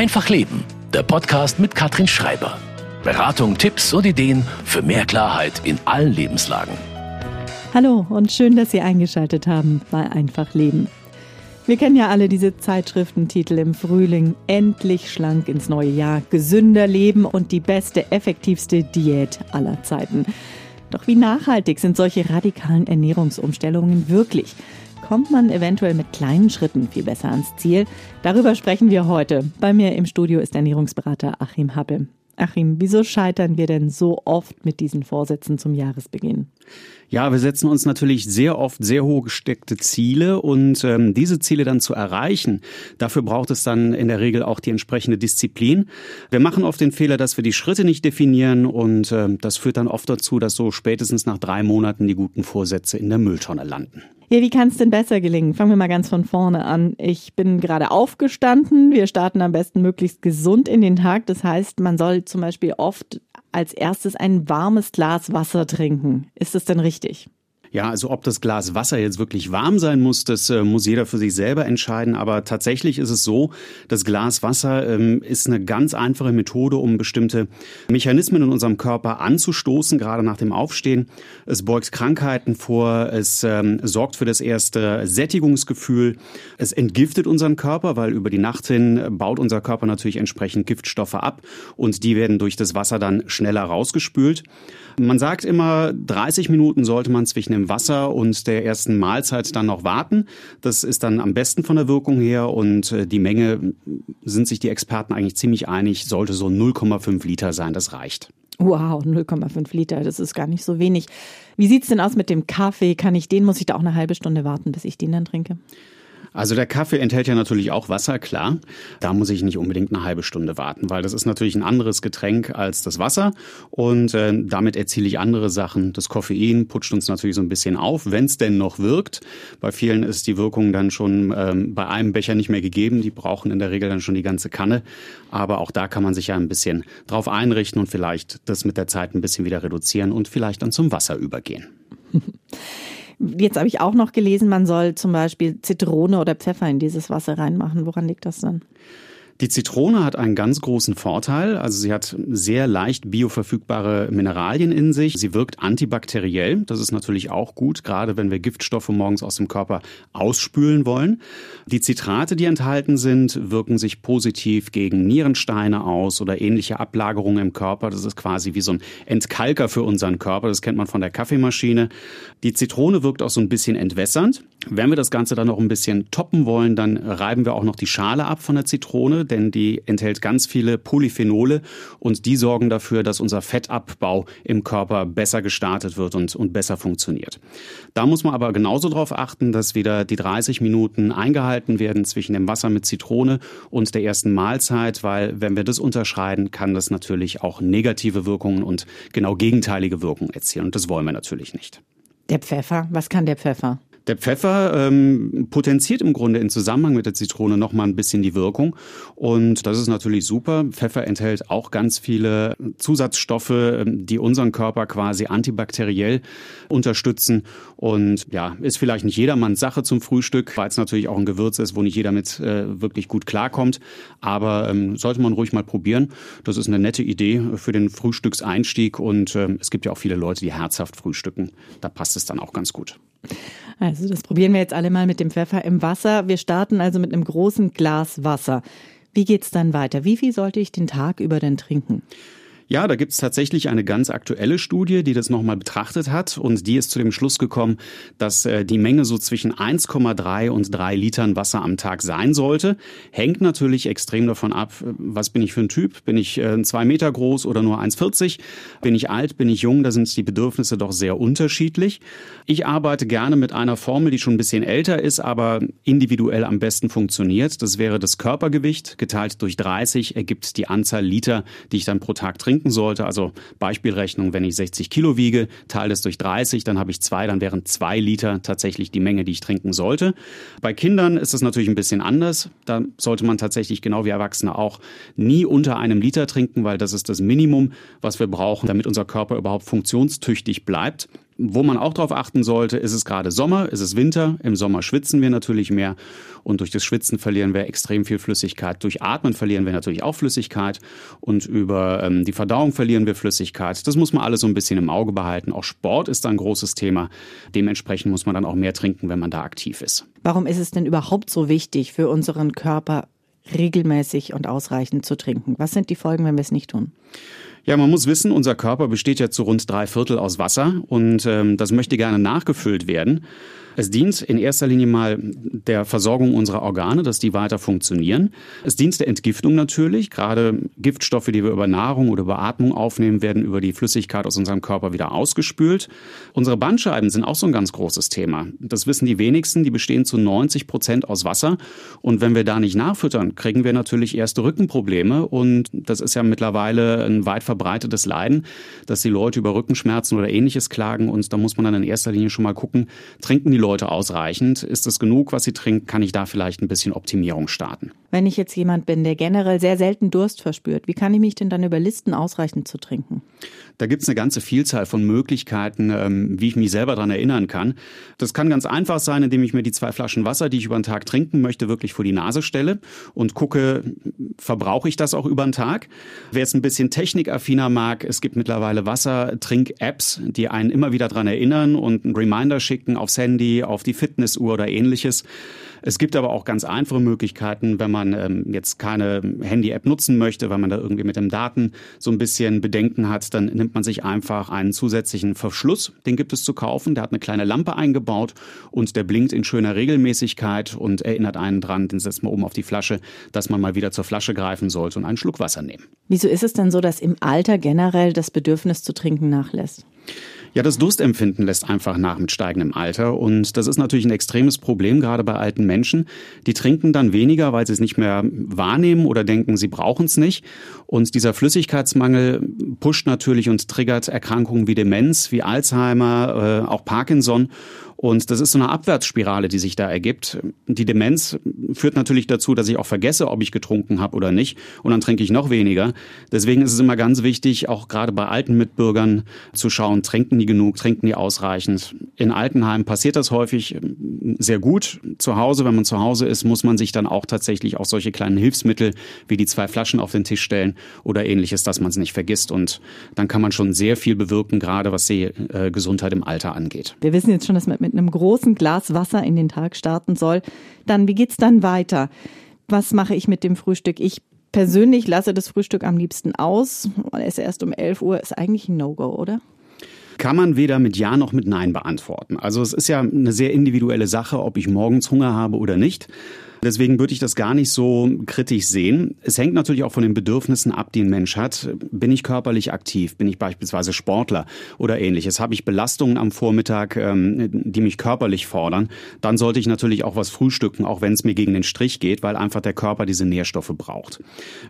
Einfach Leben, der Podcast mit Katrin Schreiber. Beratung, Tipps und Ideen für mehr Klarheit in allen Lebenslagen. Hallo und schön, dass Sie eingeschaltet haben bei Einfach Leben. Wir kennen ja alle diese Zeitschriftentitel im Frühling. Endlich schlank ins neue Jahr, gesünder leben und die beste, effektivste Diät aller Zeiten. Doch wie nachhaltig sind solche radikalen Ernährungsumstellungen wirklich? Kommt man eventuell mit kleinen Schritten viel besser ans Ziel? Darüber sprechen wir heute. Bei mir im Studio ist Ernährungsberater Achim Happe. Achim, wieso scheitern wir denn so oft mit diesen Vorsätzen zum Jahresbeginn? Ja, wir setzen uns natürlich sehr oft sehr hohe gesteckte Ziele und ähm, diese Ziele dann zu erreichen, dafür braucht es dann in der Regel auch die entsprechende Disziplin. Wir machen oft den Fehler, dass wir die Schritte nicht definieren und ähm, das führt dann oft dazu, dass so spätestens nach drei Monaten die guten Vorsätze in der Mülltonne landen. Ja, wie kann es denn besser gelingen? Fangen wir mal ganz von vorne an. Ich bin gerade aufgestanden. Wir starten am besten möglichst gesund in den Tag. Das heißt, man soll zum Beispiel oft als erstes ein warmes Glas Wasser trinken. Ist das denn richtig? Ja, also ob das Glas Wasser jetzt wirklich warm sein muss, das äh, muss jeder für sich selber entscheiden. Aber tatsächlich ist es so, das Glas Wasser ähm, ist eine ganz einfache Methode, um bestimmte Mechanismen in unserem Körper anzustoßen, gerade nach dem Aufstehen. Es beugt Krankheiten vor, es ähm, sorgt für das erste Sättigungsgefühl, es entgiftet unseren Körper, weil über die Nacht hin baut unser Körper natürlich entsprechend Giftstoffe ab und die werden durch das Wasser dann schneller rausgespült. Man sagt immer, 30 Minuten sollte man zwischen Wasser und der ersten Mahlzeit dann noch warten. Das ist dann am besten von der Wirkung her und äh, die Menge sind sich die Experten eigentlich ziemlich einig, sollte so 0,5 Liter sein, das reicht. Wow, 0,5 Liter, das ist gar nicht so wenig. Wie sieht's denn aus mit dem Kaffee? Kann ich den, muss ich da auch eine halbe Stunde warten, bis ich den dann trinke? Also der Kaffee enthält ja natürlich auch Wasser, klar. Da muss ich nicht unbedingt eine halbe Stunde warten, weil das ist natürlich ein anderes Getränk als das Wasser und äh, damit erziele ich andere Sachen. Das Koffein putscht uns natürlich so ein bisschen auf, wenn es denn noch wirkt. Bei vielen ist die Wirkung dann schon ähm, bei einem Becher nicht mehr gegeben. Die brauchen in der Regel dann schon die ganze Kanne. Aber auch da kann man sich ja ein bisschen drauf einrichten und vielleicht das mit der Zeit ein bisschen wieder reduzieren und vielleicht dann zum Wasser übergehen. Jetzt habe ich auch noch gelesen, man soll zum Beispiel Zitrone oder Pfeffer in dieses Wasser reinmachen. Woran liegt das dann? Die Zitrone hat einen ganz großen Vorteil. Also sie hat sehr leicht bioverfügbare Mineralien in sich. Sie wirkt antibakteriell. Das ist natürlich auch gut, gerade wenn wir Giftstoffe morgens aus dem Körper ausspülen wollen. Die Zitrate, die enthalten sind, wirken sich positiv gegen Nierensteine aus oder ähnliche Ablagerungen im Körper. Das ist quasi wie so ein Entkalker für unseren Körper. Das kennt man von der Kaffeemaschine. Die Zitrone wirkt auch so ein bisschen entwässernd. Wenn wir das Ganze dann noch ein bisschen toppen wollen, dann reiben wir auch noch die Schale ab von der Zitrone denn die enthält ganz viele Polyphenole und die sorgen dafür, dass unser Fettabbau im Körper besser gestartet wird und, und besser funktioniert. Da muss man aber genauso darauf achten, dass wieder die 30 Minuten eingehalten werden zwischen dem Wasser mit Zitrone und der ersten Mahlzeit, weil wenn wir das unterschreiten, kann das natürlich auch negative Wirkungen und genau gegenteilige Wirkungen erzielen und das wollen wir natürlich nicht. Der Pfeffer, was kann der Pfeffer? Der Pfeffer ähm, potenziert im Grunde in Zusammenhang mit der Zitrone noch mal ein bisschen die Wirkung und das ist natürlich super. Pfeffer enthält auch ganz viele Zusatzstoffe, ähm, die unseren Körper quasi antibakteriell unterstützen und ja, ist vielleicht nicht jedermanns Sache zum Frühstück, weil es natürlich auch ein Gewürz ist, wo nicht jeder mit äh, wirklich gut klarkommt, aber ähm, sollte man ruhig mal probieren. Das ist eine nette Idee für den Frühstückseinstieg und ähm, es gibt ja auch viele Leute, die herzhaft frühstücken. Da passt es dann auch ganz gut. Also das probieren wir jetzt alle mal mit dem Pfeffer im Wasser. Wir starten also mit einem großen Glas Wasser. Wie geht's dann weiter? Wie viel sollte ich den Tag über denn trinken? Ja, da gibt es tatsächlich eine ganz aktuelle Studie, die das nochmal betrachtet hat und die ist zu dem Schluss gekommen, dass äh, die Menge so zwischen 1,3 und 3 Litern Wasser am Tag sein sollte. Hängt natürlich extrem davon ab, was bin ich für ein Typ? Bin ich äh, zwei Meter groß oder nur 1,40? Bin ich alt? Bin ich jung? Da sind die Bedürfnisse doch sehr unterschiedlich. Ich arbeite gerne mit einer Formel, die schon ein bisschen älter ist, aber individuell am besten funktioniert. Das wäre das Körpergewicht geteilt durch 30 ergibt die Anzahl Liter, die ich dann pro Tag trinke trinken sollte. Also Beispielrechnung, wenn ich 60 Kilo wiege, teile es durch 30, dann habe ich zwei, dann wären zwei Liter tatsächlich die Menge, die ich trinken sollte. Bei Kindern ist es natürlich ein bisschen anders. Da sollte man tatsächlich genau wie Erwachsene auch nie unter einem Liter trinken, weil das ist das Minimum, was wir brauchen, damit unser Körper überhaupt funktionstüchtig bleibt. Wo man auch darauf achten sollte, ist es gerade Sommer, ist es Winter. Im Sommer schwitzen wir natürlich mehr und durch das Schwitzen verlieren wir extrem viel Flüssigkeit. Durch Atmen verlieren wir natürlich auch Flüssigkeit und über ähm, die Verdauung verlieren wir Flüssigkeit. Das muss man alles so ein bisschen im Auge behalten. Auch Sport ist ein großes Thema. Dementsprechend muss man dann auch mehr trinken, wenn man da aktiv ist. Warum ist es denn überhaupt so wichtig für unseren Körper, regelmäßig und ausreichend zu trinken? Was sind die Folgen, wenn wir es nicht tun? Ja, man muss wissen, unser Körper besteht ja zu rund drei Viertel aus Wasser und ähm, das möchte gerne nachgefüllt werden. Es dient in erster Linie mal der Versorgung unserer Organe, dass die weiter funktionieren. Es dient der Entgiftung natürlich. Gerade Giftstoffe, die wir über Nahrung oder über Atmung aufnehmen, werden über die Flüssigkeit aus unserem Körper wieder ausgespült. Unsere Bandscheiben sind auch so ein ganz großes Thema. Das wissen die wenigsten. Die bestehen zu 90 Prozent aus Wasser. Und wenn wir da nicht nachfüttern, kriegen wir natürlich erste Rückenprobleme. Und das ist ja mittlerweile ein weit verbreitetes Leiden, dass die Leute über Rückenschmerzen oder ähnliches klagen. Und da muss man dann in erster Linie schon mal gucken, trinken die Leute ausreichend? Ist es genug, was sie trinken? Kann ich da vielleicht ein bisschen Optimierung starten? Wenn ich jetzt jemand bin, der generell sehr selten Durst verspürt, wie kann ich mich denn dann überlisten, ausreichend zu trinken? Da gibt es eine ganze Vielzahl von Möglichkeiten, ähm, wie ich mich selber daran erinnern kann. Das kann ganz einfach sein, indem ich mir die zwei Flaschen Wasser, die ich über den Tag trinken möchte, wirklich vor die Nase stelle und gucke, verbrauche ich das auch über den Tag. Wer jetzt ein bisschen technikaffiner mag, es gibt mittlerweile Wassertrink-Apps, die einen immer wieder daran erinnern und einen Reminder schicken aufs Handy, auf die Fitnessuhr oder ähnliches. Es gibt aber auch ganz einfache Möglichkeiten, wenn man ähm, jetzt keine Handy-App nutzen möchte, weil man da irgendwie mit den Daten so ein bisschen Bedenken hat, dann nimmt man sich einfach einen zusätzlichen Verschluss, den gibt es zu kaufen, der hat eine kleine Lampe eingebaut und der blinkt in schöner Regelmäßigkeit und erinnert einen dran, den setzt man oben auf die Flasche, dass man mal wieder zur Flasche greifen sollte und einen Schluck Wasser nehmen. Wieso ist es denn so, dass im Alter generell das Bedürfnis zu trinken nachlässt? Ja, das Durstempfinden lässt einfach nach mit steigendem Alter. Und das ist natürlich ein extremes Problem, gerade bei alten Menschen. Die trinken dann weniger, weil sie es nicht mehr wahrnehmen oder denken, sie brauchen es nicht. Und dieser Flüssigkeitsmangel pusht natürlich und triggert Erkrankungen wie Demenz, wie Alzheimer, äh, auch Parkinson. Und das ist so eine Abwärtsspirale, die sich da ergibt. Die Demenz führt natürlich dazu, dass ich auch vergesse, ob ich getrunken habe oder nicht. Und dann trinke ich noch weniger. Deswegen ist es immer ganz wichtig, auch gerade bei alten Mitbürgern zu schauen, trinken die genug, trinken die ausreichend. In Altenheimen passiert das häufig ähm, sehr gut. Zu Hause, wenn man zu Hause ist, muss man sich dann auch tatsächlich auch solche kleinen Hilfsmittel wie die zwei Flaschen auf den Tisch stellen oder ähnliches, dass man es nicht vergisst. Und dann kann man schon sehr viel bewirken, gerade was die äh, Gesundheit im Alter angeht. Wir wissen jetzt schon, dass man mit einem großen Glas Wasser in den Tag starten soll. Dann, wie geht's dann weiter? Was mache ich mit dem Frühstück? Ich persönlich lasse das Frühstück am liebsten aus. Esse erst um 11 Uhr. Ist eigentlich ein No-Go, oder? Kann man weder mit Ja noch mit Nein beantworten. Also es ist ja eine sehr individuelle Sache, ob ich morgens Hunger habe oder nicht. Deswegen würde ich das gar nicht so kritisch sehen. Es hängt natürlich auch von den Bedürfnissen ab, die ein Mensch hat. Bin ich körperlich aktiv? Bin ich beispielsweise Sportler oder ähnliches? Habe ich Belastungen am Vormittag, ähm, die mich körperlich fordern? Dann sollte ich natürlich auch was frühstücken, auch wenn es mir gegen den Strich geht, weil einfach der Körper diese Nährstoffe braucht.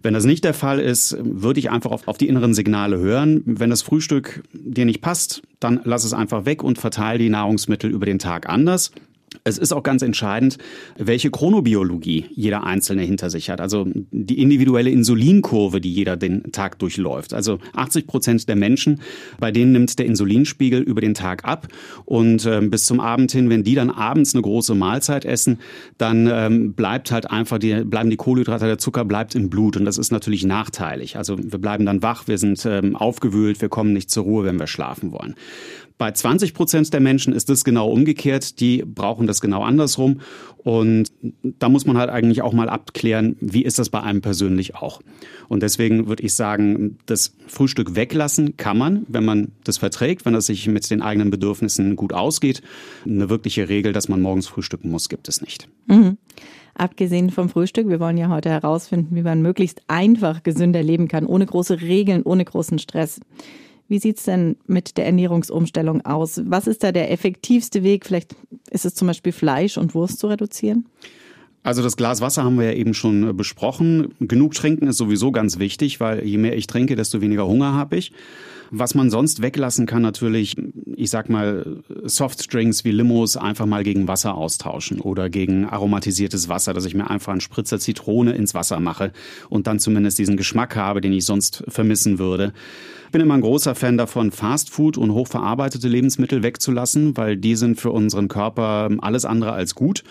Wenn das nicht der Fall ist, würde ich einfach auf, die inneren Signale hören. Wenn das Frühstück dir nicht passt, dann lass es einfach weg und verteile die Nahrungsmittel über den Tag anders. Es ist auch ganz entscheidend, welche Chronobiologie jeder Einzelne hinter sich hat. Also die individuelle Insulinkurve, die jeder den Tag durchläuft. Also 80 Prozent der Menschen, bei denen nimmt der Insulinspiegel über den Tag ab. Und äh, bis zum Abend hin, wenn die dann abends eine große Mahlzeit essen, dann ähm, bleibt halt einfach die, bleiben die Kohlenhydrate, der Zucker bleibt im Blut. Und das ist natürlich nachteilig. Also wir bleiben dann wach, wir sind ähm, aufgewühlt, wir kommen nicht zur Ruhe, wenn wir schlafen wollen. Bei 20 Prozent der Menschen ist es genau umgekehrt. Die brauchen das genau andersrum. Und da muss man halt eigentlich auch mal abklären, wie ist das bei einem persönlich auch. Und deswegen würde ich sagen, das Frühstück weglassen kann man, wenn man das verträgt, wenn das sich mit den eigenen Bedürfnissen gut ausgeht. Eine wirkliche Regel, dass man morgens frühstücken muss, gibt es nicht. Mhm. Abgesehen vom Frühstück, wir wollen ja heute herausfinden, wie man möglichst einfach gesünder leben kann, ohne große Regeln, ohne großen Stress. Wie sieht's denn mit der Ernährungsumstellung aus? Was ist da der effektivste Weg? Vielleicht ist es zum Beispiel Fleisch und Wurst zu reduzieren? Also das Glas Wasser haben wir ja eben schon äh, besprochen. Genug trinken ist sowieso ganz wichtig, weil je mehr ich trinke, desto weniger Hunger habe ich. Was man sonst weglassen kann, natürlich, ich sag mal, Softdrinks wie Limos einfach mal gegen Wasser austauschen oder gegen aromatisiertes Wasser, dass ich mir einfach einen Spritzer Zitrone ins Wasser mache und dann zumindest diesen Geschmack habe, den ich sonst vermissen würde. Ich bin immer ein großer Fan davon, Fastfood und hochverarbeitete Lebensmittel wegzulassen, weil die sind für unseren Körper alles andere als gut.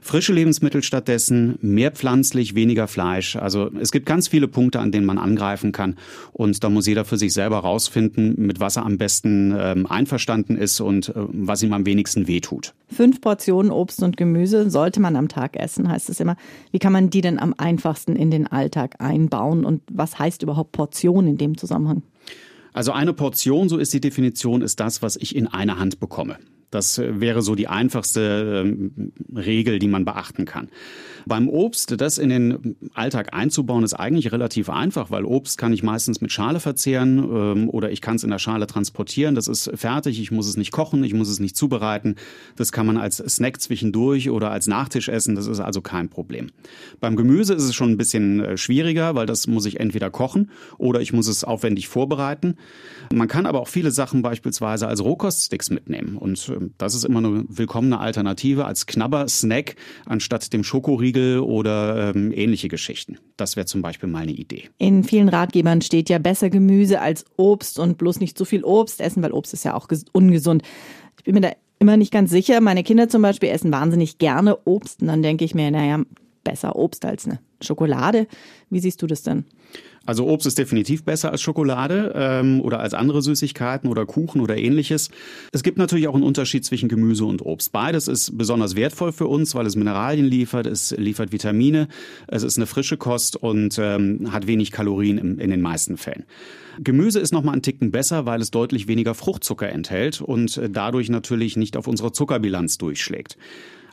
Frische Lebensmittel stattdessen, mehr pflanzlich, weniger Fleisch. Also es gibt ganz viele Punkte, an denen man angreifen kann. Und da muss jeder für sich selber rausfinden, mit was er am besten ähm, einverstanden ist und äh, was ihm am wenigsten wehtut. Fünf Portionen Obst und Gemüse sollte man am Tag essen, heißt es immer. Wie kann man die denn am einfachsten in den Alltag einbauen? Und was heißt überhaupt Portion in dem Zusammenhang? Also eine Portion, so ist die Definition, ist das, was ich in einer Hand bekomme. Das wäre so die einfachste ähm, Regel, die man beachten kann. Beim Obst, das in den Alltag einzubauen, ist eigentlich relativ einfach, weil Obst kann ich meistens mit Schale verzehren ähm, oder ich kann es in der Schale transportieren. Das ist fertig, ich muss es nicht kochen, ich muss es nicht zubereiten. Das kann man als Snack zwischendurch oder als Nachtisch essen, das ist also kein Problem. Beim Gemüse ist es schon ein bisschen äh, schwieriger, weil das muss ich entweder kochen oder ich muss es aufwendig vorbereiten. Man kann aber auch viele Sachen beispielsweise als Rohkoststicks mitnehmen und äh, das ist immer eine willkommene Alternative als Knabber-Snack anstatt dem Schokoriegel oder ähm, ähnliche Geschichten. Das wäre zum Beispiel mal eine Idee. In vielen Ratgebern steht ja besser Gemüse als Obst und bloß nicht zu viel Obst essen, weil Obst ist ja auch ungesund. Ich bin mir da immer nicht ganz sicher. Meine Kinder zum Beispiel essen wahnsinnig gerne Obst und dann denke ich mir, naja, besser Obst als eine Schokolade. Wie siehst du das denn? Also Obst ist definitiv besser als Schokolade ähm, oder als andere Süßigkeiten oder Kuchen oder ähnliches. Es gibt natürlich auch einen Unterschied zwischen Gemüse und Obst. Beides ist besonders wertvoll für uns, weil es Mineralien liefert, es liefert Vitamine, es ist eine frische Kost und ähm, hat wenig Kalorien im, in den meisten Fällen. Gemüse ist nochmal einen Ticken besser, weil es deutlich weniger Fruchtzucker enthält und äh, dadurch natürlich nicht auf unsere Zuckerbilanz durchschlägt.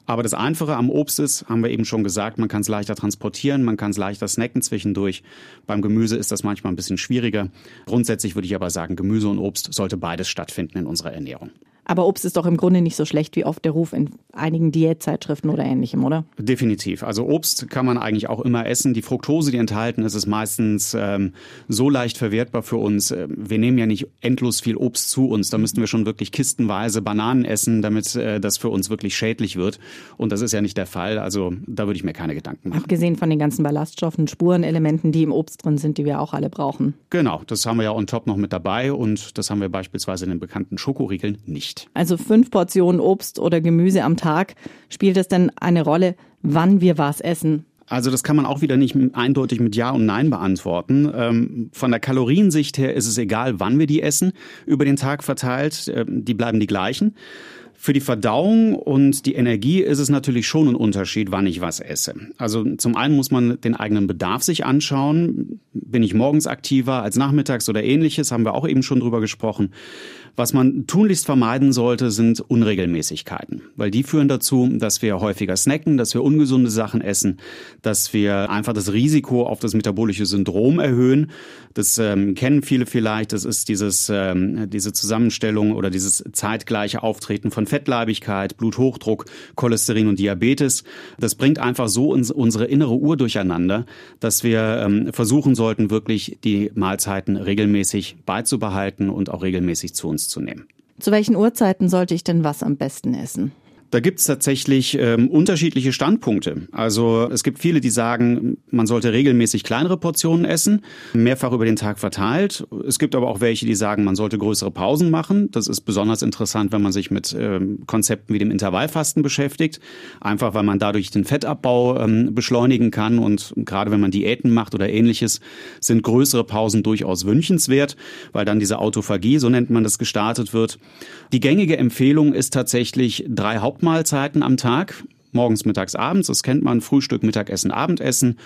Aber das Einfache am Obst ist, haben wir eben schon gesagt, man kann es leichter transportieren, man kann es leichter snacken zwischendurch. Beim Gemüse ist das manchmal ein bisschen schwieriger. Grundsätzlich würde ich aber sagen, Gemüse und Obst sollte beides stattfinden in unserer Ernährung. Aber Obst ist doch im Grunde nicht so schlecht wie oft der Ruf in einigen Diätzeitschriften oder ähnlichem, oder? Definitiv. Also Obst kann man eigentlich auch immer essen. Die Fructose, die enthalten ist, ist meistens ähm, so leicht verwertbar für uns. Ähm, wir nehmen ja nicht endlos viel Obst zu uns. Da müssten wir schon wirklich kistenweise Bananen essen, damit äh, das für uns wirklich schädlich wird. Und das ist ja nicht der Fall. Also da würde ich mir keine Gedanken machen. Abgesehen von den ganzen Ballaststoffen, Spurenelementen, die im Obst drin sind, die wir auch alle brauchen. Genau, das haben wir ja on top noch mit dabei. Und das haben wir beispielsweise in den bekannten Schokoriegeln nicht nicht. Also fünf Portionen Obst oder Gemüse am Tag. Spielt es denn eine Rolle, wann wir was essen? Also das kann man auch wieder nicht eindeutig mit Ja und Nein beantworten. Ähm, von der Kaloriensicht her ist es egal, wann wir die essen, über den Tag verteilt, äh, die bleiben die gleichen. Für die Verdauung und die Energie ist es natürlich schon ein Unterschied, wann ich was esse. Also zum einen muss man den eigenen Bedarf sich anschauen. Bin ich morgens aktiver als nachmittags oder ähnliches, haben wir auch eben schon drüber gesprochen. Was man tunlichst vermeiden sollte, sind Unregelmäßigkeiten, weil die führen dazu, dass wir häufiger snacken, dass wir ungesunde Sachen essen, dass wir einfach das Risiko auf das metabolische Syndrom erhöhen. Das ähm, kennen viele vielleicht. Das ist dieses, ähm, diese Zusammenstellung oder dieses zeitgleiche Auftreten von Fettleibigkeit, Bluthochdruck, Cholesterin und Diabetes. Das bringt einfach so uns, unsere innere Uhr durcheinander, dass wir ähm, versuchen sollten, wirklich die Mahlzeiten regelmäßig beizubehalten und auch regelmäßig zu uns zu nehmen. Zu welchen Uhrzeiten sollte ich denn was am besten essen? Da gibt es tatsächlich ähm, unterschiedliche Standpunkte. Also es gibt viele, die sagen, man sollte regelmäßig kleinere Portionen essen, mehrfach über den Tag verteilt. Es gibt aber auch welche, die sagen, man sollte größere Pausen machen. Das ist besonders interessant, wenn man sich mit ähm, Konzepten wie dem Intervallfasten beschäftigt. Einfach weil man dadurch den Fettabbau ähm, beschleunigen kann. Und gerade wenn man Diäten macht oder ähnliches, sind größere Pausen durchaus wünschenswert, weil dann diese Autophagie, so nennt man das, gestartet wird. Die gängige Empfehlung ist tatsächlich drei Haupt Hauptmahlzeiten am Tag. Morgens, mittags, abends, das kennt man, Frühstück, Mittagessen, Abendessen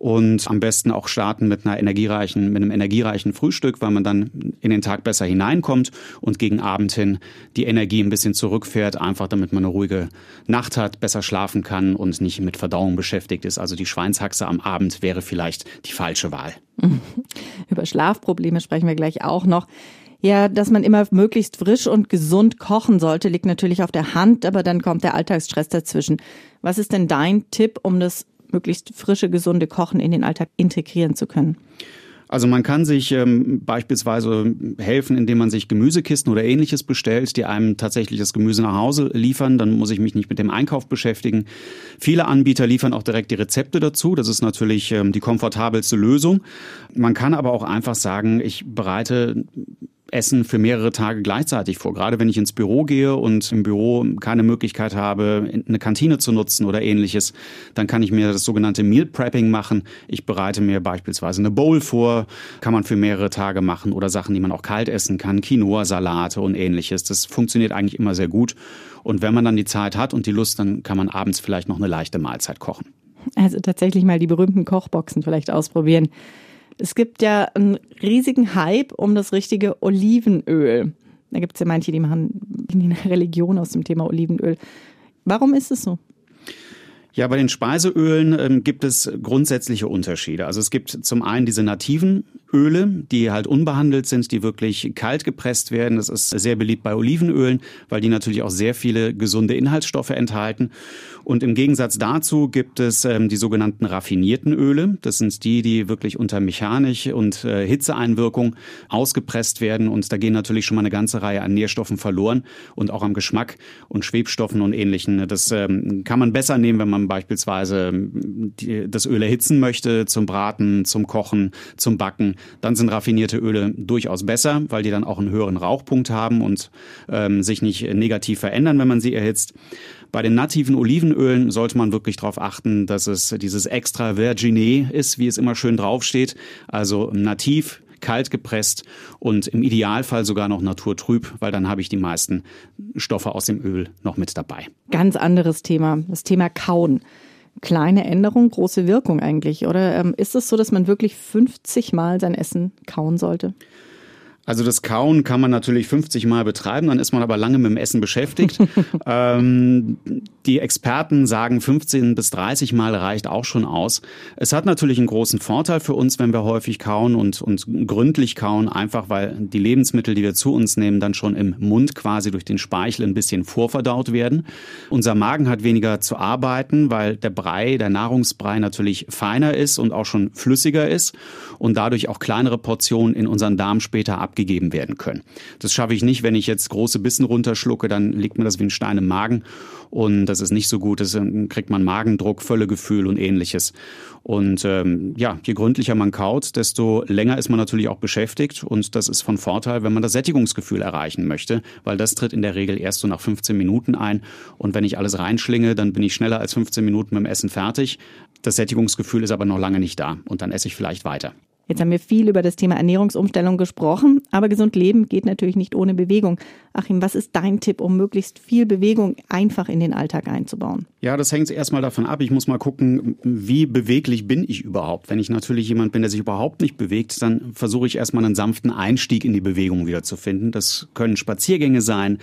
und am besten auch starten mit einer energiereichen, mit einem energiereichen Frühstück, weil man dann in den Tag besser hineinkommt und gegen Abend hin die Energie ein bisschen zurückfährt, einfach damit man eine ruhige Nacht hat, besser schlafen kann und nicht mit Verdauung beschäftigt ist. Also die Schweinshaxe am Abend wäre vielleicht die falsche Wahl. Über Schlafprobleme sprechen wir gleich auch noch. Ja, dass man immer möglichst frisch und gesund kochen sollte, liegt natürlich auf der Hand, aber dann kommt der Alltagsstress dazwischen. Was ist denn dein Tipp, um das möglichst frische, gesunde Kochen in den Alltag integrieren zu können? Also man kann sich ähm, beispielsweise helfen, indem man sich Gemüsekisten oder ähnliches bestellt, die einem tatsächlich das Gemüse nach Hause liefern. Dann muss ich mich nicht mit dem Einkauf beschäftigen. Viele Anbieter liefern auch direkt die Rezepte dazu. Das ist natürlich ähm, die komfortabelste Lösung. Man kann aber auch einfach sagen, ich bereite Essen für mehrere Tage gleichzeitig vor. Gerade wenn ich ins Büro gehe und im Büro keine Möglichkeit habe, eine Kantine zu nutzen oder ähnliches, dann kann ich mir das sogenannte Meal Prepping machen. Ich bereite mir beispielsweise eine Bowl vor, kann man für mehrere Tage machen oder Sachen, die man auch kalt essen kann, Quinoa, Salate und ähnliches. Das funktioniert eigentlich immer sehr gut. Und wenn man dann die Zeit hat und die Lust, dann kann man abends vielleicht noch eine leichte Mahlzeit kochen. Also tatsächlich mal die berühmten Kochboxen vielleicht ausprobieren. Es gibt ja einen riesigen Hype um das richtige Olivenöl. Da gibt es ja manche, die machen eine Religion aus dem Thema Olivenöl. Warum ist es so? Ja, bei den Speiseölen ähm, gibt es grundsätzliche Unterschiede. Also es gibt zum einen diese nativen Öle, die halt unbehandelt sind, die wirklich kalt gepresst werden. Das ist sehr beliebt bei Olivenölen, weil die natürlich auch sehr viele gesunde Inhaltsstoffe enthalten. Und im Gegensatz dazu gibt es ähm, die sogenannten raffinierten Öle. Das sind die, die wirklich unter Mechanik und äh, Hitzeeinwirkung ausgepresst werden. Und da gehen natürlich schon mal eine ganze Reihe an Nährstoffen verloren und auch am Geschmack und Schwebstoffen und ähnlichen. Das ähm, kann man besser nehmen, wenn man beispielsweise ähm, die, das Öl erhitzen möchte zum Braten, zum Kochen, zum Backen dann sind raffinierte Öle durchaus besser, weil die dann auch einen höheren Rauchpunkt haben und ähm, sich nicht negativ verändern, wenn man sie erhitzt. Bei den nativen Olivenölen sollte man wirklich darauf achten, dass es dieses extra Virginé ist, wie es immer schön draufsteht. Also nativ, kalt gepresst und im Idealfall sogar noch naturtrüb, weil dann habe ich die meisten Stoffe aus dem Öl noch mit dabei. Ganz anderes Thema, das Thema Kauen kleine Änderung, große Wirkung eigentlich, oder? Ähm, ist es so, dass man wirklich 50 Mal sein Essen kauen sollte? Also das Kauen kann man natürlich 50 Mal betreiben, dann ist man aber lange mit dem Essen beschäftigt. ähm, die Experten sagen 15 bis 30 Mal reicht auch schon aus. Es hat natürlich einen großen Vorteil für uns, wenn wir häufig kauen und, und gründlich kauen, einfach weil die Lebensmittel, die wir zu uns nehmen, dann schon im Mund quasi durch den Speichel ein bisschen vorverdaut werden. Unser Magen hat weniger zu arbeiten, weil der Brei, der Nahrungsbrei natürlich feiner ist und auch schon flüssiger ist und dadurch auch kleinere Portionen in unseren Darm später ab abgegeben werden können. Das schaffe ich nicht, wenn ich jetzt große Bissen runterschlucke, dann liegt mir das wie ein Stein im Magen und das ist nicht so gut. Dann kriegt man Magendruck, Völlegefühl und ähnliches. Und ähm, ja, je gründlicher man kaut, desto länger ist man natürlich auch beschäftigt und das ist von Vorteil, wenn man das Sättigungsgefühl erreichen möchte, weil das tritt in der Regel erst so nach 15 Minuten ein und wenn ich alles reinschlinge, dann bin ich schneller als 15 Minuten mit dem Essen fertig. Das Sättigungsgefühl ist aber noch lange nicht da und dann esse ich vielleicht weiter. Jetzt haben wir viel über das Thema Ernährungsumstellung gesprochen, aber gesund leben geht natürlich nicht ohne Bewegung. Achim, was ist dein Tipp, um möglichst viel Bewegung einfach in den Alltag einzubauen? Ja, das hängt erstmal davon ab. Ich muss mal gucken, wie beweglich bin ich überhaupt. Wenn ich natürlich jemand bin, der sich überhaupt nicht bewegt, dann versuche ich erstmal einen sanften Einstieg in die Bewegung wieder zu finden. Das können Spaziergänge sein.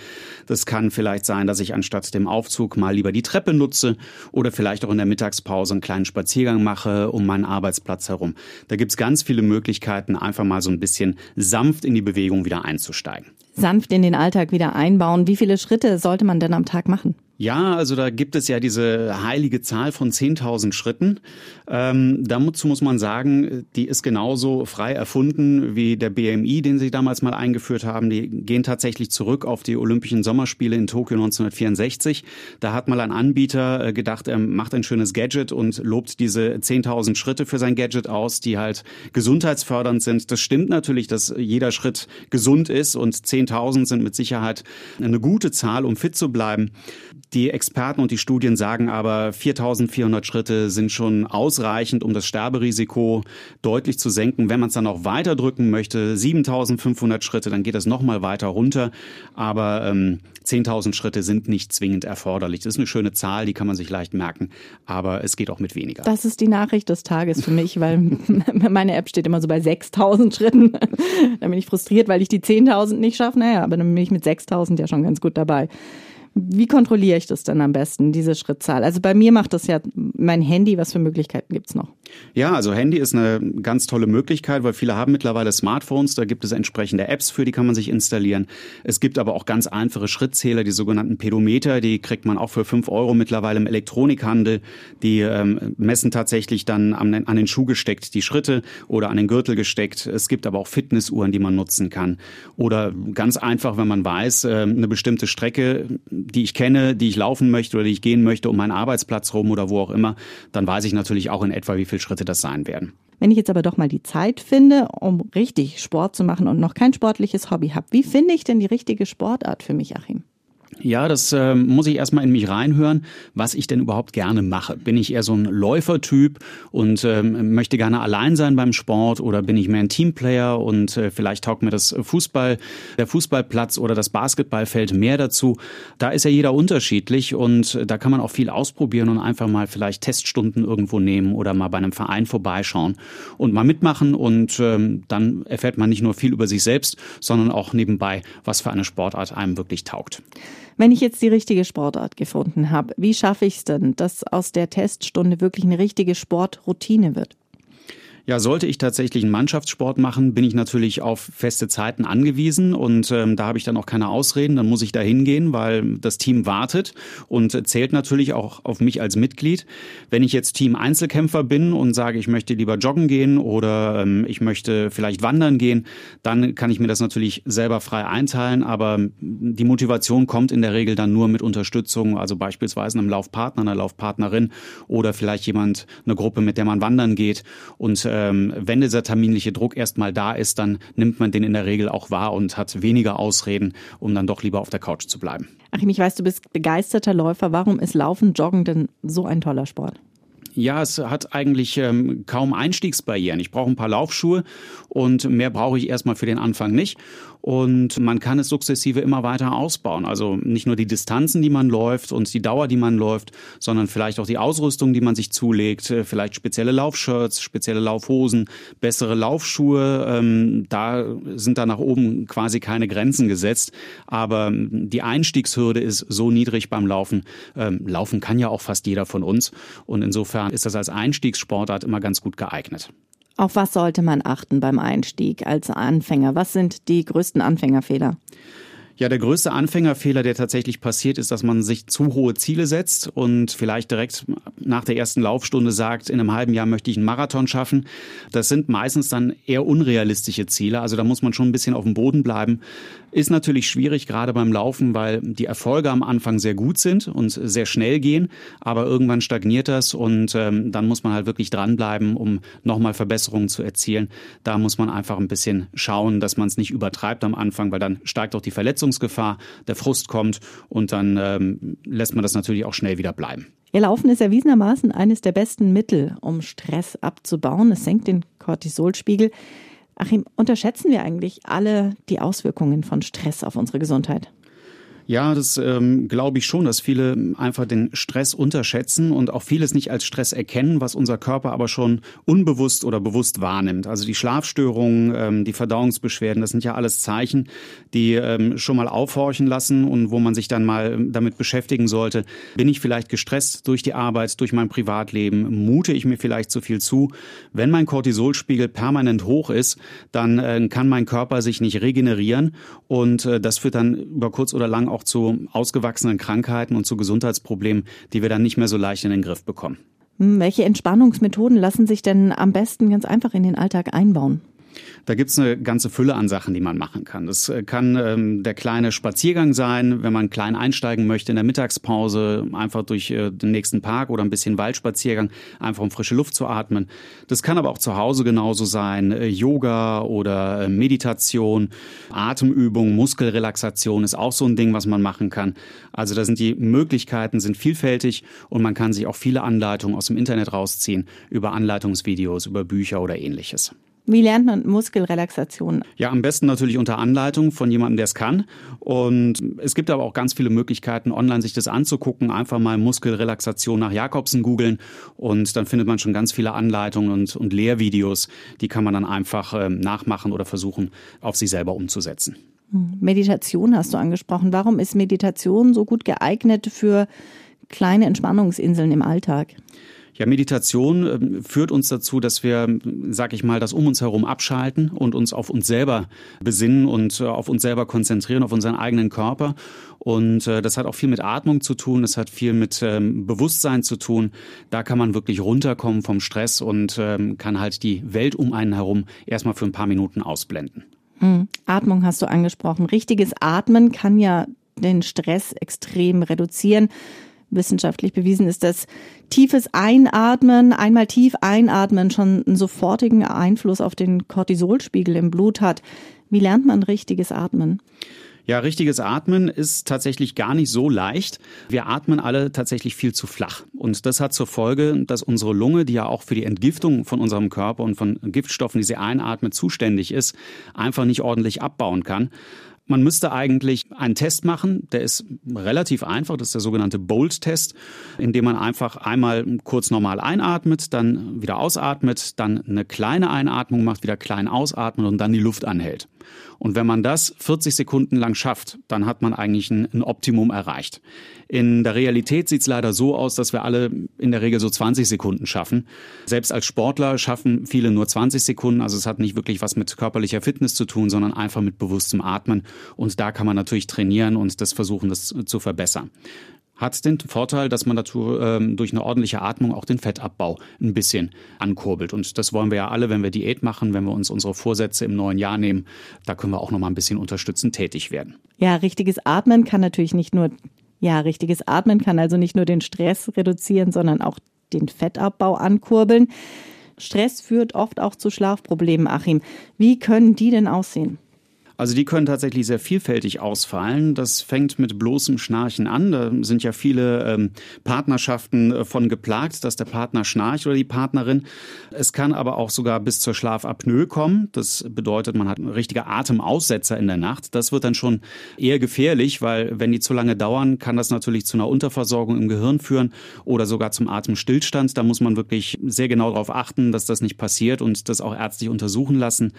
Das kann vielleicht sein, dass ich anstatt dem Aufzug mal lieber die Treppe nutze oder vielleicht auch in der Mittagspause einen kleinen Spaziergang mache um meinen Arbeitsplatz herum. Da gibt's ganz viele Möglichkeiten, einfach mal so ein bisschen sanft in die Bewegung wieder einzusteigen. Sanft in den Alltag wieder einbauen. Wie viele Schritte sollte man denn am Tag machen? Ja, also da gibt es ja diese heilige Zahl von 10.000 Schritten. Ähm, dazu muss man sagen, die ist genauso frei erfunden wie der BMI, den sie damals mal eingeführt haben. Die gehen tatsächlich zurück auf die Olympischen Sommerspiele in Tokio 1964. Da hat mal ein Anbieter äh, gedacht, er macht ein schönes Gadget und lobt diese 10.000 Schritte für sein Gadget aus, die halt gesundheitsfördernd sind. Das stimmt natürlich, dass jeder Schritt gesund ist und 10.000 sind mit Sicherheit eine gute Zahl, um fit zu bleiben. Die Experten und die Studien sagen aber, 4400 Schritte sind schon ausreichend, um das Sterberisiko deutlich zu senken. Wenn man es dann auch weiter drücken möchte, 7500 Schritte, dann geht es nochmal weiter runter. Aber ähm, 10.000 Schritte sind nicht zwingend erforderlich. Das ist eine schöne Zahl, die kann man sich leicht merken, aber es geht auch mit weniger. Das ist die Nachricht des Tages für mich, weil meine App steht immer so bei 6.000 Schritten. da bin ich frustriert, weil ich die 10.000 nicht schaffe. Naja, aber dann bin ich mit 6.000 ja schon ganz gut dabei. Wie kontrolliere ich das dann am besten, diese Schrittzahl? Also bei mir macht das ja mein Handy. Was für Möglichkeiten gibt es noch? Ja, also Handy ist eine ganz tolle Möglichkeit, weil viele haben mittlerweile Smartphones. Da gibt es entsprechende Apps für, die kann man sich installieren. Es gibt aber auch ganz einfache Schrittzähler, die sogenannten Pedometer. Die kriegt man auch für fünf Euro mittlerweile im Elektronikhandel. Die ähm, messen tatsächlich dann an, an den Schuh gesteckt die Schritte oder an den Gürtel gesteckt. Es gibt aber auch Fitnessuhren, die man nutzen kann. Oder ganz einfach, wenn man weiß, äh, eine bestimmte Strecke, die ich kenne, die ich laufen möchte oder die ich gehen möchte um meinen Arbeitsplatz rum oder wo auch immer, dann weiß ich natürlich auch in etwa, wie viele Schritte das sein werden. Wenn ich jetzt aber doch mal die Zeit finde, um richtig Sport zu machen und noch kein sportliches Hobby habe, wie finde ich denn die richtige Sportart für mich, Achim? Ja, das äh, muss ich erstmal in mich reinhören, was ich denn überhaupt gerne mache. Bin ich eher so ein Läufertyp und ähm, möchte gerne allein sein beim Sport oder bin ich mehr ein Teamplayer und äh, vielleicht taugt mir das Fußball, der Fußballplatz oder das Basketballfeld mehr dazu. Da ist ja jeder unterschiedlich und da kann man auch viel ausprobieren und einfach mal vielleicht Teststunden irgendwo nehmen oder mal bei einem Verein vorbeischauen und mal mitmachen und ähm, dann erfährt man nicht nur viel über sich selbst, sondern auch nebenbei, was für eine Sportart einem wirklich taugt. Wenn ich jetzt die richtige Sportart gefunden habe, wie schaffe ich es denn, dass aus der Teststunde wirklich eine richtige Sportroutine wird? Ja, sollte ich tatsächlich einen Mannschaftssport machen, bin ich natürlich auf feste Zeiten angewiesen und ähm, da habe ich dann auch keine Ausreden, dann muss ich da hingehen, weil das Team wartet und zählt natürlich auch auf mich als Mitglied. Wenn ich jetzt Team Einzelkämpfer bin und sage, ich möchte lieber joggen gehen oder ähm, ich möchte vielleicht wandern gehen, dann kann ich mir das natürlich selber frei einteilen, aber die Motivation kommt in der Regel dann nur mit Unterstützung, also beispielsweise einem Laufpartner, einer Laufpartnerin oder vielleicht jemand, eine Gruppe, mit der man wandern geht. Und ähm, wenn dieser terminliche Druck erstmal da ist, dann nimmt man den in der Regel auch wahr und hat weniger Ausreden, um dann doch lieber auf der Couch zu bleiben. Achim, ich weiß, du bist begeisterter Läufer. Warum ist Laufen, Joggen denn so ein toller Sport? Ja, es hat eigentlich ähm, kaum Einstiegsbarrieren. Ich brauche ein paar Laufschuhe und mehr brauche ich erstmal für den Anfang nicht und man kann es sukzessive immer weiter ausbauen. Also nicht nur die Distanzen, die man läuft und die Dauer, die man läuft, sondern vielleicht auch die Ausrüstung, die man sich zulegt, äh, vielleicht spezielle Laufshirts, spezielle Laufhosen, bessere Laufschuhe. Ähm, da sind da nach oben quasi keine Grenzen gesetzt. Aber die Einstiegshürde ist so niedrig beim Laufen. Ähm, Laufen kann ja auch fast jeder von uns. Und insofern ist das als Einstiegssportart immer ganz gut geeignet. Auf was sollte man achten beim Einstieg als Anfänger? Was sind die größten Anfängerfehler? Ja, der größte Anfängerfehler, der tatsächlich passiert, ist, dass man sich zu hohe Ziele setzt und vielleicht direkt nach der ersten Laufstunde sagt, in einem halben Jahr möchte ich einen Marathon schaffen. Das sind meistens dann eher unrealistische Ziele. Also da muss man schon ein bisschen auf dem Boden bleiben. Ist natürlich schwierig, gerade beim Laufen, weil die Erfolge am Anfang sehr gut sind und sehr schnell gehen, aber irgendwann stagniert das und ähm, dann muss man halt wirklich dranbleiben, um nochmal Verbesserungen zu erzielen. Da muss man einfach ein bisschen schauen, dass man es nicht übertreibt am Anfang, weil dann steigt auch die Verletzung Verletzungsgefahr, der Frust kommt und dann ähm, lässt man das natürlich auch schnell wieder bleiben. Ihr Laufen ist erwiesenermaßen eines der besten Mittel, um Stress abzubauen. Es senkt den Cortisolspiegel. Achim, unterschätzen wir eigentlich alle die Auswirkungen von Stress auf unsere Gesundheit? Ja, das ähm, glaube ich schon, dass viele einfach den Stress unterschätzen und auch vieles nicht als Stress erkennen, was unser Körper aber schon unbewusst oder bewusst wahrnimmt. Also die Schlafstörungen, ähm, die Verdauungsbeschwerden, das sind ja alles Zeichen, die ähm, schon mal aufhorchen lassen und wo man sich dann mal damit beschäftigen sollte. Bin ich vielleicht gestresst durch die Arbeit, durch mein Privatleben? Mute ich mir vielleicht zu viel zu? Wenn mein Cortisolspiegel permanent hoch ist, dann äh, kann mein Körper sich nicht regenerieren und äh, das führt dann über kurz oder lang auch auch zu ausgewachsenen Krankheiten und zu Gesundheitsproblemen, die wir dann nicht mehr so leicht in den Griff bekommen. Hm, welche Entspannungsmethoden lassen sich denn am besten ganz einfach in den Alltag einbauen? Da gibt's eine ganze Fülle an Sachen, die man machen kann. Das äh, kann ähm, der kleine Spaziergang sein, wenn man klein einsteigen möchte in der Mittagspause, einfach durch äh, den nächsten Park oder ein bisschen Waldspaziergang, einfach um frische Luft zu atmen. Das kann aber auch zu Hause genauso sein. Äh, Yoga oder äh, Meditation, Atemübung, Muskelrelaxation ist auch so ein Ding, was man machen kann. Also da sind die Möglichkeiten sind vielfältig und man kann sich auch viele Anleitungen aus dem Internet rausziehen über Anleitungsvideos, über Bücher oder ähnliches. Wie lernt man Muskelrelaxation? Ja, am besten natürlich unter Anleitung von jemandem, der es kann. Und es gibt aber auch ganz viele Möglichkeiten, online sich das anzugucken. Einfach mal Muskelrelaxation nach Jakobsen googeln und dann findet man schon ganz viele Anleitungen und, und Lehrvideos. Die kann man dann einfach äh, nachmachen oder versuchen, auf sich selber umzusetzen. Hm. Meditation hast du angesprochen. Warum ist Meditation so gut geeignet für kleine Entspannungsinseln im Alltag? Ja, Meditation äh, führt uns dazu, dass wir, sag ich mal, das um uns herum abschalten und uns auf uns selber besinnen und äh, auf uns selber konzentrieren, auf unseren eigenen Körper. Und äh, das hat auch viel mit Atmung zu tun, das hat viel mit ähm, Bewusstsein zu tun. Da kann man wirklich runterkommen vom Stress und ähm, kann halt die Welt um einen herum erstmal für ein paar Minuten ausblenden. Hm. Atmung hast du angesprochen. Richtiges Atmen kann ja den Stress extrem reduzieren wissenschaftlich bewiesen ist, dass tiefes Einatmen, einmal tief einatmen schon einen sofortigen Einfluss auf den Cortisolspiegel im Blut hat. Wie lernt man richtiges Atmen? Ja, richtiges Atmen ist tatsächlich gar nicht so leicht. Wir atmen alle tatsächlich viel zu flach. Und das hat zur Folge, dass unsere Lunge, die ja auch für die Entgiftung von unserem Körper und von Giftstoffen, die sie einatmet, zuständig ist, einfach nicht ordentlich abbauen kann. Man müsste eigentlich einen Test machen, der ist relativ einfach, das ist der sogenannte Bolt-Test, indem man einfach einmal kurz normal einatmet, dann wieder ausatmet, dann eine kleine Einatmung macht, wieder klein ausatmet und dann die Luft anhält. Und wenn man das 40 Sekunden lang schafft, dann hat man eigentlich ein, ein Optimum erreicht. In der Realität sieht es leider so aus, dass wir alle in der Regel so 20 Sekunden schaffen. Selbst als Sportler schaffen viele nur 20 Sekunden. Also es hat nicht wirklich was mit körperlicher Fitness zu tun, sondern einfach mit bewusstem Atmen. Und da kann man natürlich trainieren und das versuchen, das zu verbessern hat den Vorteil, dass man dazu ähm, durch eine ordentliche Atmung auch den Fettabbau ein bisschen ankurbelt. Und das wollen wir ja alle, wenn wir Diät machen, wenn wir uns unsere Vorsätze im neuen Jahr nehmen. Da können wir auch noch mal ein bisschen unterstützend tätig werden. Ja, richtiges Atmen kann natürlich nicht nur, ja, richtiges Atmen kann also nicht nur den Stress reduzieren, sondern auch den Fettabbau ankurbeln. Stress führt oft auch zu Schlafproblemen, Achim. Wie können die denn aussehen? Also die können tatsächlich sehr vielfältig ausfallen. Das fängt mit bloßem Schnarchen an. Da sind ja viele ähm, Partnerschaften äh, von geplagt, dass der Partner schnarcht oder die Partnerin. Es kann aber auch sogar bis zur Schlafapnoe kommen. Das bedeutet, man hat richtige Atemaussetzer in der Nacht. Das wird dann schon eher gefährlich, weil wenn die zu lange dauern, kann das natürlich zu einer Unterversorgung im Gehirn führen oder sogar zum Atemstillstand. Da muss man wirklich sehr genau darauf achten, dass das nicht passiert und das auch ärztlich untersuchen lassen.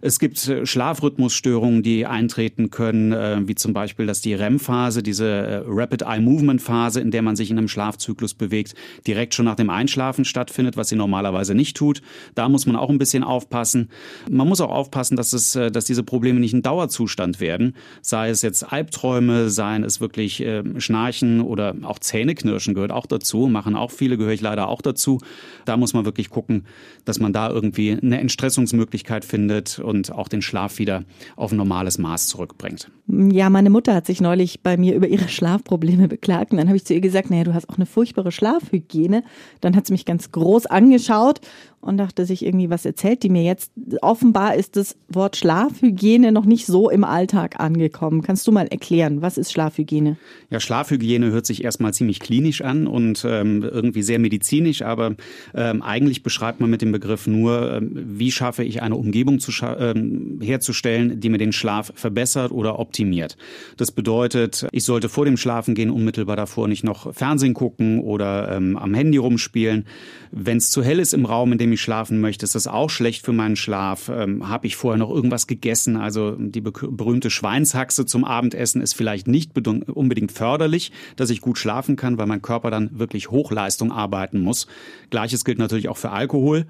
Es gibt äh, Schlafrhythmusstörungen Störungen, die eintreten können, äh, wie zum Beispiel, dass die REM-Phase, diese äh, Rapid Eye Movement Phase, in der man sich in einem Schlafzyklus bewegt, direkt schon nach dem Einschlafen stattfindet, was sie normalerweise nicht tut. Da muss man auch ein bisschen aufpassen. Man muss auch aufpassen, dass es, äh, dass diese Probleme nicht ein Dauerzustand werden, sei es jetzt Albträume, seien es wirklich äh, Schnarchen oder auch Zähneknirschen gehört auch dazu, machen auch viele, gehöre ich leider auch dazu. Da muss man wirklich gucken, dass man da irgendwie eine Entstressungsmöglichkeit findet und auch den Schlaf wieder auf ein normales Maß zurückbringt. Ja, meine Mutter hat sich neulich bei mir über ihre Schlafprobleme beklagt. Und dann habe ich zu ihr gesagt, naja, du hast auch eine furchtbare Schlafhygiene. Dann hat sie mich ganz groß angeschaut und dachte sich irgendwie, was erzählt die mir jetzt? Offenbar ist das Wort Schlafhygiene noch nicht so im Alltag angekommen. Kannst du mal erklären, was ist Schlafhygiene? Ja, Schlafhygiene hört sich erstmal ziemlich klinisch an und ähm, irgendwie sehr medizinisch, aber ähm, eigentlich beschreibt man mit dem Begriff nur, ähm, wie schaffe ich eine Umgebung zu ähm, herzustellen, die mir den Schlaf verbessert oder optimiert. Das bedeutet, ich sollte vor dem Schlafengehen unmittelbar davor nicht noch Fernsehen gucken oder ähm, am Handy rumspielen. Wenn es zu hell ist im Raum, in dem ich schlafen möchte, ist das auch schlecht für meinen Schlaf. Ähm, Habe ich vorher noch irgendwas gegessen? Also die berühmte Schweinshaxe zum Abendessen ist vielleicht nicht unbedingt förderlich, dass ich gut schlafen kann, weil mein Körper dann wirklich Hochleistung arbeiten muss. Gleiches gilt natürlich auch für Alkohol.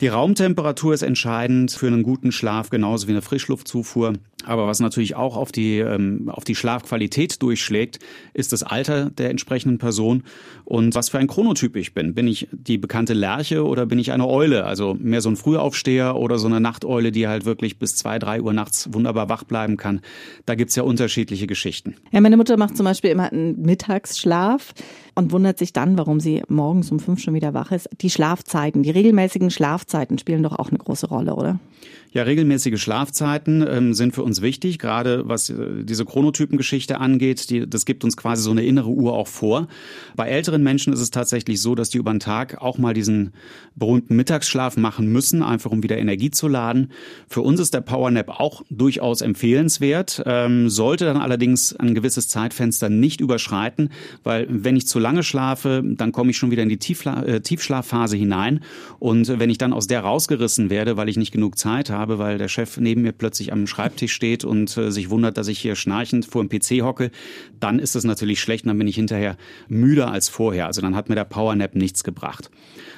Die Raumtemperatur ist entscheidend für einen guten Schlaf, genauso wie eine Frischluftzufuhr. Aber was natürlich auch auf die, ähm, auf die Schlafqualität durchschlägt, ist das Alter der entsprechenden Person und was für ein Chronotyp ich bin. Bin ich die bekannte Lerche oder bin ich eine Eule? Also mehr so ein Frühaufsteher oder so eine Nachteule, die halt wirklich bis zwei, drei Uhr nachts wunderbar wach bleiben kann. Da gibt's ja unterschiedliche Geschichten. Ja, meine Mutter macht zum Beispiel immer einen Mittagsschlaf und wundert sich dann, warum sie morgens um fünf schon wieder wach ist. Die Schlafzeiten, die regelmäßigen Schlafzeiten spielen doch auch eine große Rolle, oder? Ja, regelmäßige Schlafzeiten ähm, sind für uns wichtig, gerade was äh, diese Chronotypengeschichte angeht. Die, das gibt uns quasi so eine innere Uhr auch vor. Bei älteren Menschen ist es tatsächlich so, dass die über den Tag auch mal diesen berühmten Mittagsschlaf machen müssen, einfach um wieder Energie zu laden. Für uns ist der Powernap auch durchaus empfehlenswert, ähm, sollte dann allerdings ein gewisses Zeitfenster nicht überschreiten, weil wenn ich zu lange schlafe, dann komme ich schon wieder in die Tiefla äh, Tiefschlafphase hinein und wenn ich dann aus der rausgerissen werde, weil ich nicht genug Zeit Zeit habe, weil der Chef neben mir plötzlich am Schreibtisch steht und äh, sich wundert, dass ich hier schnarchend vor dem PC hocke, dann ist das natürlich schlecht und dann bin ich hinterher müder als vorher. Also dann hat mir der Powernap nichts gebracht.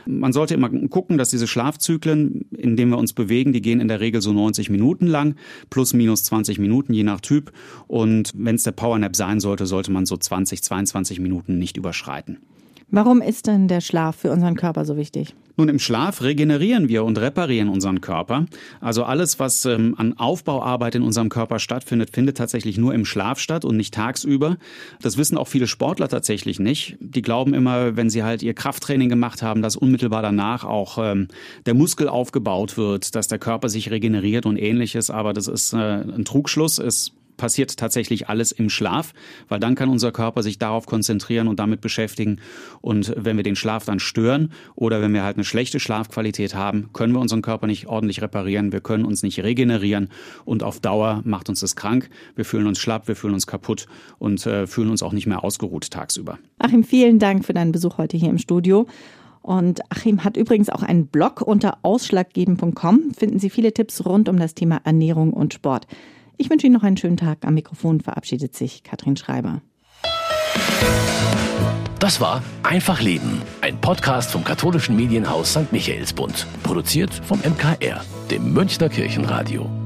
Man sollte immer gucken, dass diese Schlafzyklen, in denen wir uns bewegen, die gehen in der Regel so 90 Minuten lang, plus minus 20 Minuten, je nach Typ. Und wenn es der Powernap sein sollte, sollte man so 20, 22 Minuten nicht überschreiten. Warum ist denn der Schlaf für unseren Körper so wichtig? Nun, im Schlaf regenerieren wir und reparieren unseren Körper. Also alles, was ähm, an Aufbauarbeit in unserem Körper stattfindet, findet tatsächlich nur im Schlaf statt und nicht tagsüber. Das wissen auch viele Sportler tatsächlich nicht. Die glauben immer, wenn sie halt ihr Krafttraining gemacht haben, dass unmittelbar danach auch ähm, der Muskel aufgebaut wird, dass der Körper sich regeneriert und ähnliches. Aber das ist äh, ein Trugschluss. Es passiert tatsächlich alles im Schlaf, weil dann kann unser Körper sich darauf konzentrieren und damit beschäftigen. Und wenn wir den Schlaf dann stören oder wenn wir halt eine schlechte Schlafqualität haben, können wir unseren Körper nicht ordentlich reparieren, wir können uns nicht regenerieren und auf Dauer macht uns das krank. Wir fühlen uns schlapp, wir fühlen uns kaputt und äh, fühlen uns auch nicht mehr ausgeruht tagsüber. Achim, vielen Dank für deinen Besuch heute hier im Studio. Und Achim hat übrigens auch einen Blog unter ausschlaggebend.com. Finden Sie viele Tipps rund um das Thema Ernährung und Sport. Ich wünsche Ihnen noch einen schönen Tag. Am Mikrofon verabschiedet sich Katrin Schreiber. Das war Einfach Leben, ein Podcast vom katholischen Medienhaus St. Michaelsbund, produziert vom MKR, dem Münchner Kirchenradio.